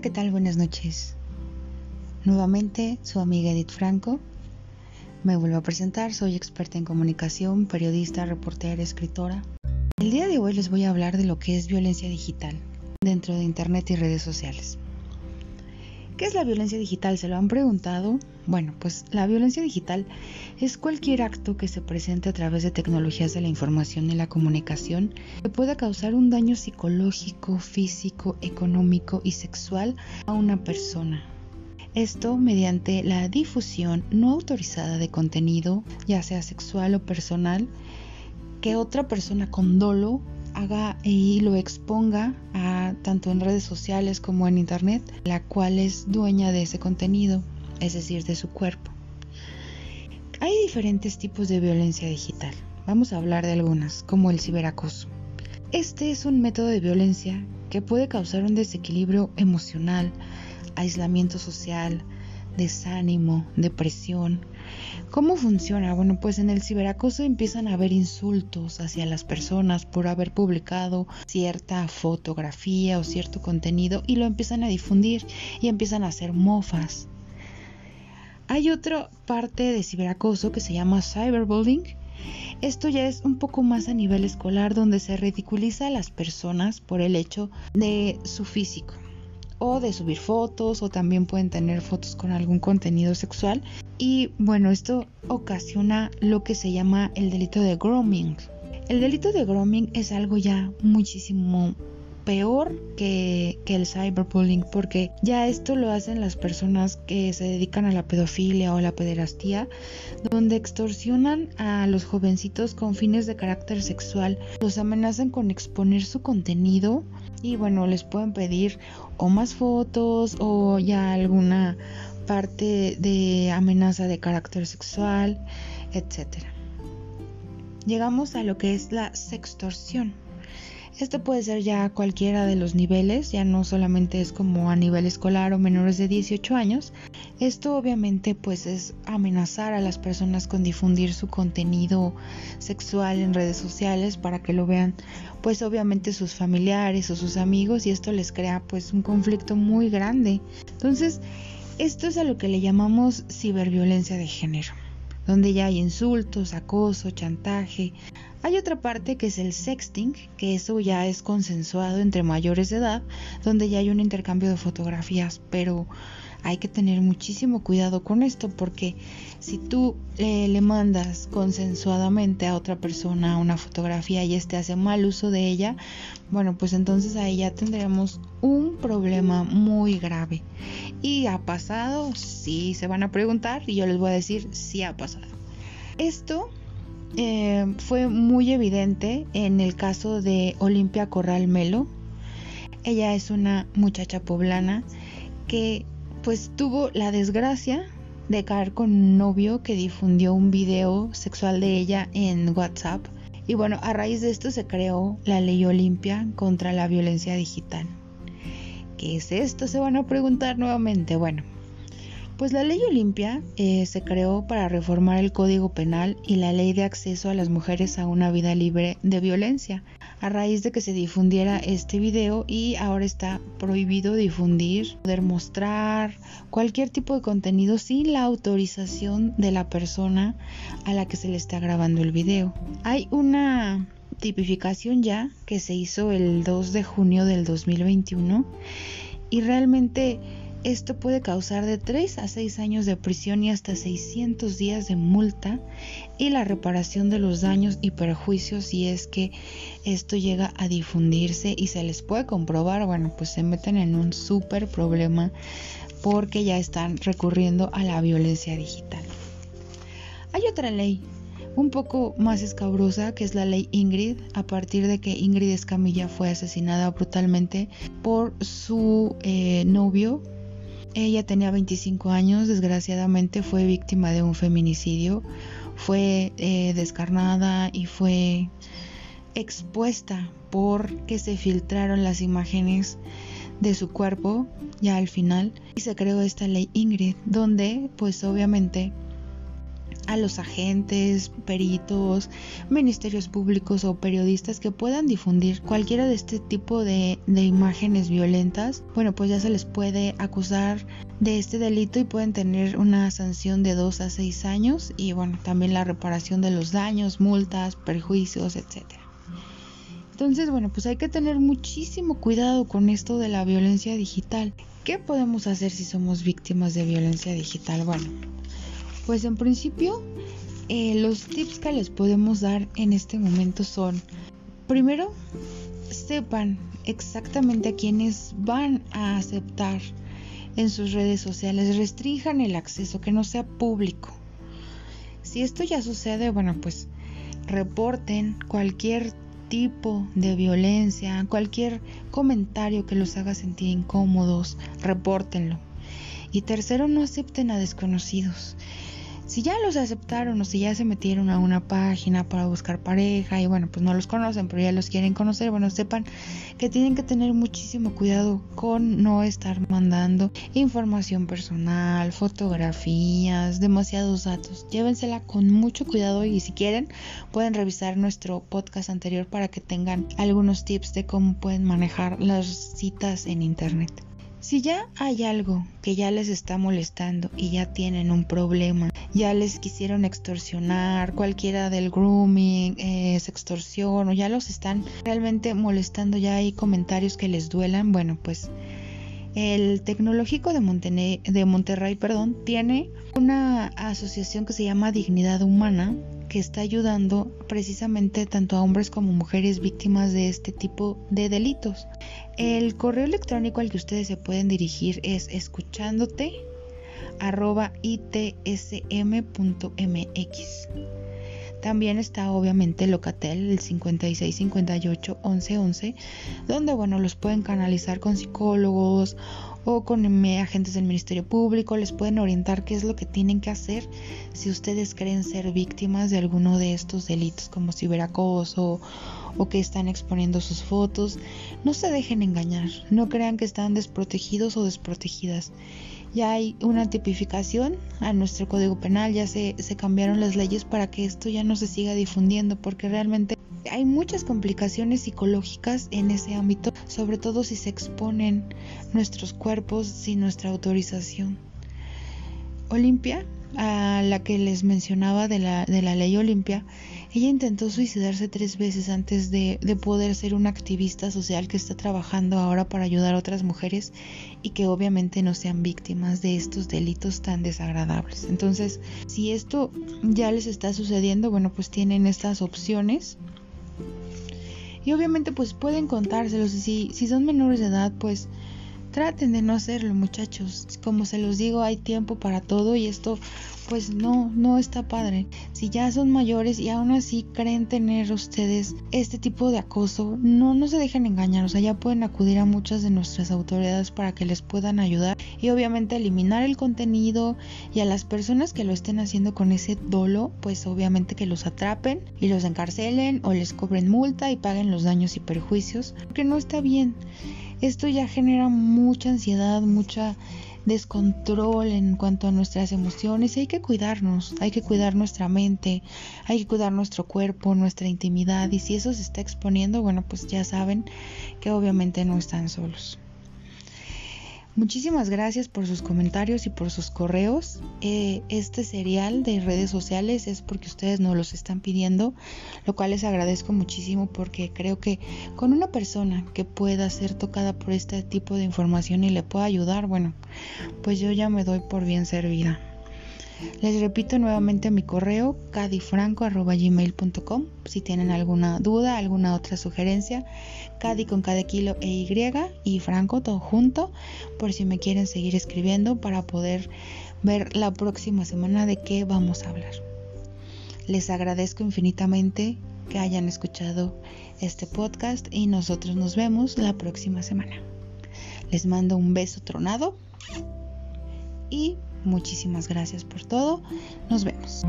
¿qué tal? Buenas noches. Nuevamente, su amiga Edith Franco. Me vuelvo a presentar, soy experta en comunicación, periodista, reportera, escritora. El día de hoy les voy a hablar de lo que es violencia digital dentro de Internet y redes sociales. ¿Qué es la violencia digital? ¿Se lo han preguntado? Bueno, pues la violencia digital es cualquier acto que se presente a través de tecnologías de la información y la comunicación que pueda causar un daño psicológico, físico, económico y sexual a una persona. Esto mediante la difusión no autorizada de contenido, ya sea sexual o personal, que otra persona con dolo haga y lo exponga a, tanto en redes sociales como en internet, la cual es dueña de ese contenido, es decir, de su cuerpo. Hay diferentes tipos de violencia digital. Vamos a hablar de algunas, como el ciberacoso. Este es un método de violencia que puede causar un desequilibrio emocional, aislamiento social, desánimo, depresión, ¿Cómo funciona? Bueno, pues en el ciberacoso empiezan a haber insultos hacia las personas por haber publicado cierta fotografía o cierto contenido y lo empiezan a difundir y empiezan a hacer mofas. Hay otra parte de ciberacoso que se llama cyberbullying. Esto ya es un poco más a nivel escolar donde se ridiculiza a las personas por el hecho de su físico o de subir fotos o también pueden tener fotos con algún contenido sexual. Y bueno esto ocasiona lo que se llama el delito de grooming. El delito de grooming es algo ya muchísimo peor que, el cyberbullying porque ya esto lo hacen las personas que se dedican a la pedofilia o la pederastía donde extorsionan a los jovencitos con fines de carácter sexual los amenazan con exponer su contenido y bueno les pueden pedir o más fotos o ya alguna parte de amenaza de carácter sexual, etc. Llegamos a lo que es la sextorsión. Esto puede ser ya a cualquiera de los niveles, ya no solamente es como a nivel escolar o menores de 18 años. Esto obviamente pues es amenazar a las personas con difundir su contenido sexual en redes sociales para que lo vean pues obviamente sus familiares o sus amigos y esto les crea pues un conflicto muy grande. Entonces, esto es a lo que le llamamos ciberviolencia de género donde ya hay insultos, acoso, chantaje. Hay otra parte que es el sexting, que eso ya es consensuado entre mayores de edad, donde ya hay un intercambio de fotografías, pero hay que tener muchísimo cuidado con esto porque si tú le mandas consensuadamente a otra persona una fotografía y este hace mal uso de ella, bueno, pues entonces ahí ya tendremos un problema muy grave. ¿Y ha pasado? Sí, se van a preguntar y yo les voy a decir, sí ha pasado. Esto eh, fue muy evidente en el caso de Olimpia Corral Melo. Ella es una muchacha poblana que pues tuvo la desgracia de caer con un novio que difundió un video sexual de ella en WhatsApp. Y bueno, a raíz de esto se creó la ley Olimpia contra la violencia digital. ¿Qué es esto? Se van a preguntar nuevamente. Bueno, pues la ley Olimpia eh, se creó para reformar el Código Penal y la ley de acceso a las mujeres a una vida libre de violencia, a raíz de que se difundiera este video y ahora está prohibido difundir, poder mostrar cualquier tipo de contenido sin la autorización de la persona a la que se le está grabando el video. Hay una tipificación ya que se hizo el 2 de junio del 2021 y realmente esto puede causar de 3 a 6 años de prisión y hasta 600 días de multa y la reparación de los daños y perjuicios si es que esto llega a difundirse y se les puede comprobar, bueno, pues se meten en un súper problema porque ya están recurriendo a la violencia digital. Hay otra ley un poco más escabrosa que es la ley Ingrid a partir de que Ingrid Escamilla fue asesinada brutalmente por su eh, novio ella tenía 25 años, desgraciadamente fue víctima de un feminicidio, fue eh, descarnada y fue expuesta porque se filtraron las imágenes de su cuerpo ya al final. Y se creó esta ley Ingrid donde pues obviamente a los agentes, peritos, ministerios públicos o periodistas que puedan difundir cualquiera de este tipo de, de, imágenes violentas, bueno, pues ya se les puede acusar de este delito y pueden tener una sanción de 2 a 6 años y bueno, también la reparación de los daños, multas, perjuicios, etcétera. Entonces, bueno, pues hay que tener muchísimo cuidado con esto de la violencia digital. ¿Qué podemos hacer si somos víctimas de violencia digital? Bueno, pues en principio eh, los tips que les podemos dar en este momento son, primero, sepan exactamente a quienes van a aceptar en sus redes sociales, restrinjan el acceso, que no sea público. Si esto ya sucede, bueno, pues reporten cualquier tipo de violencia, cualquier comentario que los haga sentir incómodos, repórtenlo. Y tercero, no acepten a desconocidos si ya los aceptaron o si ya se metieron a una página para buscar pareja y bueno, pues no los conocen, pero ya los quieren conocer, bueno, sepan que tienen que tener muchísimo cuidado con no estar mandando información personal, fotografías, demasiados datos. Llévensela con mucho cuidado y si quieren pueden revisar nuestro podcast anterior para que tengan algunos tips de cómo pueden manejar las citas en internet. Si ya hay algo que ya les está molestando y ya tienen un problema, ya les quisieron extorsionar, cualquiera del grooming, eh, extorsión o ya los están realmente molestando, ya hay comentarios que les duelan, bueno, pues el Tecnológico de, de Monterrey perdón, tiene una asociación que se llama Dignidad Humana que está ayudando precisamente tanto a hombres como mujeres víctimas de este tipo de delitos. El correo electrónico al que ustedes se pueden dirigir es escuchándote. También está obviamente Locatel, el 5658 1111, donde bueno, los pueden canalizar con psicólogos o con agentes del Ministerio Público, les pueden orientar qué es lo que tienen que hacer si ustedes creen ser víctimas de alguno de estos delitos como ciberacoso o que están exponiendo sus fotos. No se dejen engañar, no crean que están desprotegidos o desprotegidas. Ya hay una tipificación a nuestro código penal, ya se, se cambiaron las leyes para que esto ya no se siga difundiendo, porque realmente hay muchas complicaciones psicológicas en ese ámbito, sobre todo si se exponen nuestros cuerpos sin nuestra autorización. Olimpia a la que les mencionaba de la, de la ley Olimpia, ella intentó suicidarse tres veces antes de, de, poder ser una activista social que está trabajando ahora para ayudar a otras mujeres y que obviamente no sean víctimas de estos delitos tan desagradables. Entonces, si esto ya les está sucediendo, bueno, pues tienen estas opciones. Y obviamente pues pueden contárselos. Y si, si son menores de edad, pues Traten de no hacerlo, muchachos. Como se los digo, hay tiempo para todo y esto pues no, no está padre. Si ya son mayores y aún así creen tener ustedes este tipo de acoso, no, no se dejen engañar, o sea, ya pueden acudir a muchas de nuestras autoridades para que les puedan ayudar y obviamente eliminar el contenido y a las personas que lo estén haciendo con ese dolo, pues obviamente que los atrapen y los encarcelen o les cobren multa y paguen los daños y perjuicios, porque no está bien. Esto ya genera mucha ansiedad, mucha descontrol en cuanto a nuestras emociones hay que cuidarnos, hay que cuidar nuestra mente, hay que cuidar nuestro cuerpo, nuestra intimidad y si eso se está exponiendo, bueno, pues ya saben que obviamente no están solos. Muchísimas gracias por sus comentarios y por sus correos. Eh, este serial de redes sociales es porque ustedes nos los están pidiendo, lo cual les agradezco muchísimo porque creo que con una persona que pueda ser tocada por este tipo de información y le pueda ayudar, bueno, pues yo ya me doy por bien servida. Les repito nuevamente mi correo cadifranco.gmail.com si tienen alguna duda, alguna otra sugerencia, cadi con cada kilo e y y franco todo junto por si me quieren seguir escribiendo para poder ver la próxima semana de qué vamos a hablar. Les agradezco infinitamente que hayan escuchado este podcast y nosotros nos vemos la próxima semana. Les mando un beso tronado y Muchísimas gracias por todo. Nos vemos.